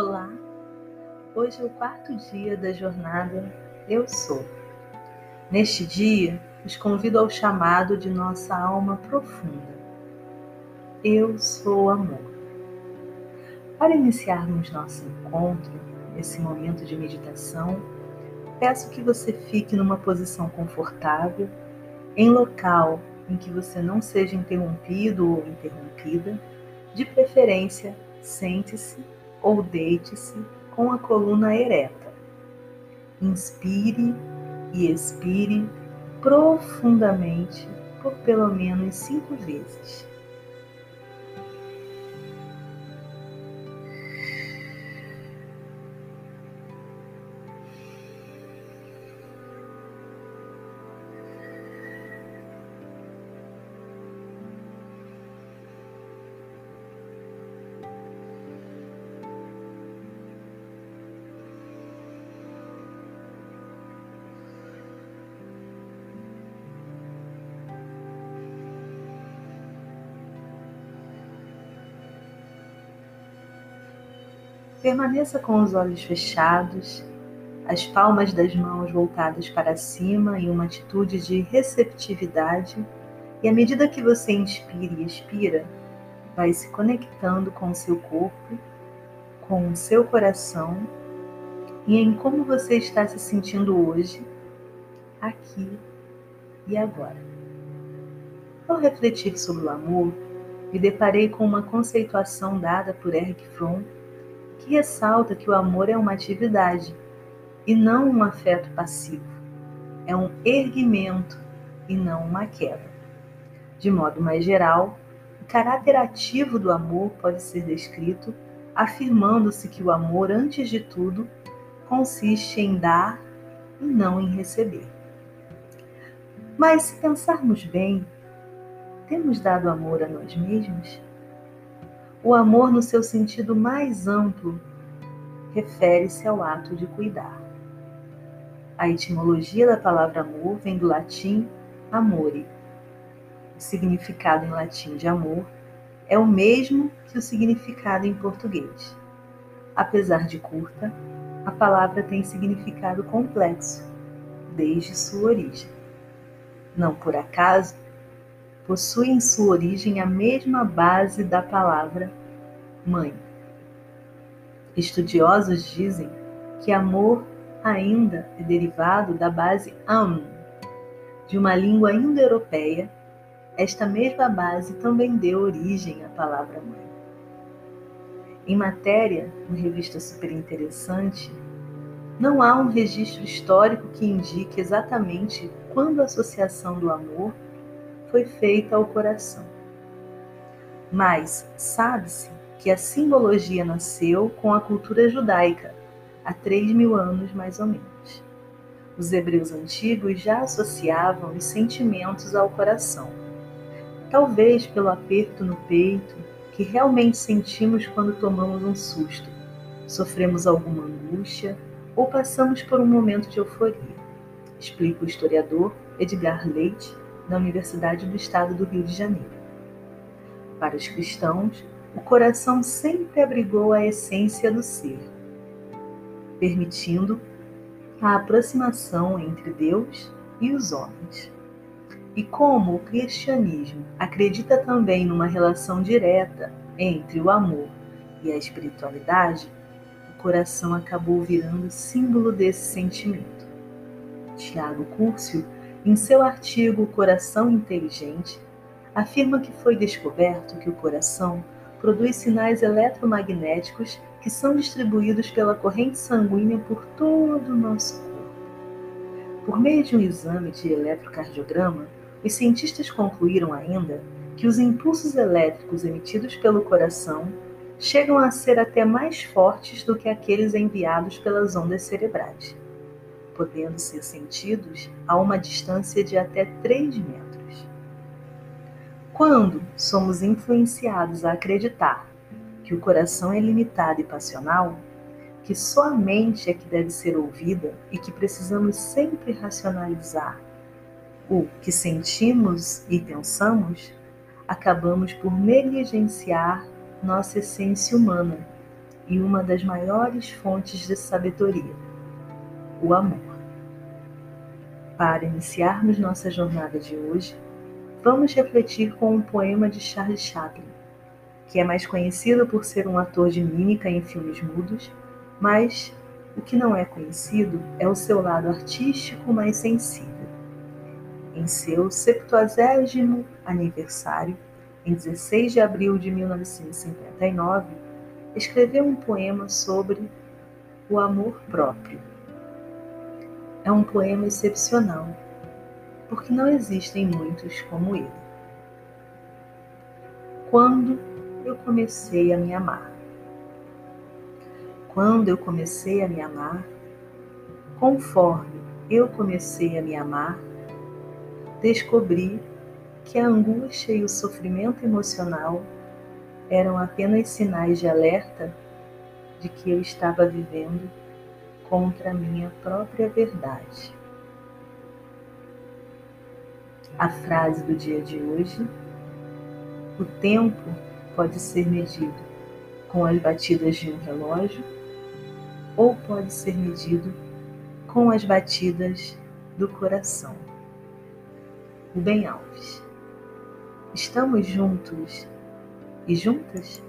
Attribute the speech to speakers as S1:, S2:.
S1: Olá, hoje é o quarto dia da jornada Eu Sou. Neste dia, os convido ao chamado de nossa alma profunda. Eu sou amor. Para iniciarmos nosso encontro, esse momento de meditação, peço que você fique numa posição confortável, em local em que você não seja interrompido ou interrompida, de preferência, sente-se ou deite-se com a coluna ereta. Inspire e expire profundamente por pelo menos cinco vezes. Permaneça com os olhos fechados, as palmas das mãos voltadas para cima em uma atitude de receptividade, e à medida que você inspira e expira, vai se conectando com o seu corpo, com o seu coração e em como você está se sentindo hoje, aqui e agora. Ao refletir sobre o amor, me deparei com uma conceituação dada por Eric Fromm que ressalta que o amor é uma atividade e não um afeto passivo. É um erguimento e não uma queda. De modo mais geral, o caráter ativo do amor pode ser descrito afirmando-se que o amor, antes de tudo, consiste em dar e não em receber. Mas se pensarmos bem, temos dado amor a nós mesmos? O amor, no seu sentido mais amplo, refere-se ao ato de cuidar. A etimologia da palavra amor vem do latim amore. O significado em latim de amor é o mesmo que o significado em português. Apesar de curta, a palavra tem significado complexo desde sua origem. Não por acaso, possui em sua origem a mesma base da palavra mãe. Estudiosos dizem que amor ainda é derivado da base am, de uma língua indo-europeia. Esta mesma base também deu origem à palavra mãe. Em matéria, uma revista super interessante, não há um registro histórico que indique exatamente quando a associação do amor foi feita ao coração. Mas sabe-se que a simbologia nasceu com a cultura judaica, há três mil anos mais ou menos. Os hebreus antigos já associavam os sentimentos ao coração. Talvez pelo aperto no peito que realmente sentimos quando tomamos um susto, sofremos alguma angústia ou passamos por um momento de euforia, explica o historiador Edgar Leite na Universidade do Estado do Rio de Janeiro. Para os cristãos, o coração sempre abrigou a essência do ser, permitindo a aproximação entre Deus e os homens. E como o cristianismo acredita também numa relação direta entre o amor e a espiritualidade, o coração acabou virando símbolo desse sentimento. Tiago Curcio em seu artigo Coração Inteligente, afirma que foi descoberto que o coração produz sinais eletromagnéticos que são distribuídos pela corrente sanguínea por todo o nosso corpo. Por meio de um exame de eletrocardiograma, os cientistas concluíram ainda que os impulsos elétricos emitidos pelo coração chegam a ser até mais fortes do que aqueles enviados pelas ondas cerebrais podendo ser sentidos a uma distância de até 3 metros. Quando somos influenciados a acreditar que o coração é limitado e passional, que só a mente é que deve ser ouvida e que precisamos sempre racionalizar o que sentimos e pensamos, acabamos por negligenciar nossa essência humana e uma das maiores fontes de sabedoria, o amor. Para iniciarmos nossa jornada de hoje, vamos refletir com um poema de Charles Chaplin, que é mais conhecido por ser um ator de mímica em filmes mudos, mas o que não é conhecido é o seu lado artístico mais sensível. Em seu 70 aniversário, em 16 de abril de 1959, escreveu um poema sobre o amor próprio. É um poema excepcional, porque não existem muitos como ele. Quando eu comecei a me amar. Quando eu comecei a me amar, conforme eu comecei a me amar, descobri que a angústia e o sofrimento emocional eram apenas sinais de alerta de que eu estava vivendo contra a minha própria verdade. A frase do dia de hoje: o tempo pode ser medido com as batidas de um relógio ou pode ser medido com as batidas do coração. Rubem Alves. Estamos juntos e juntas?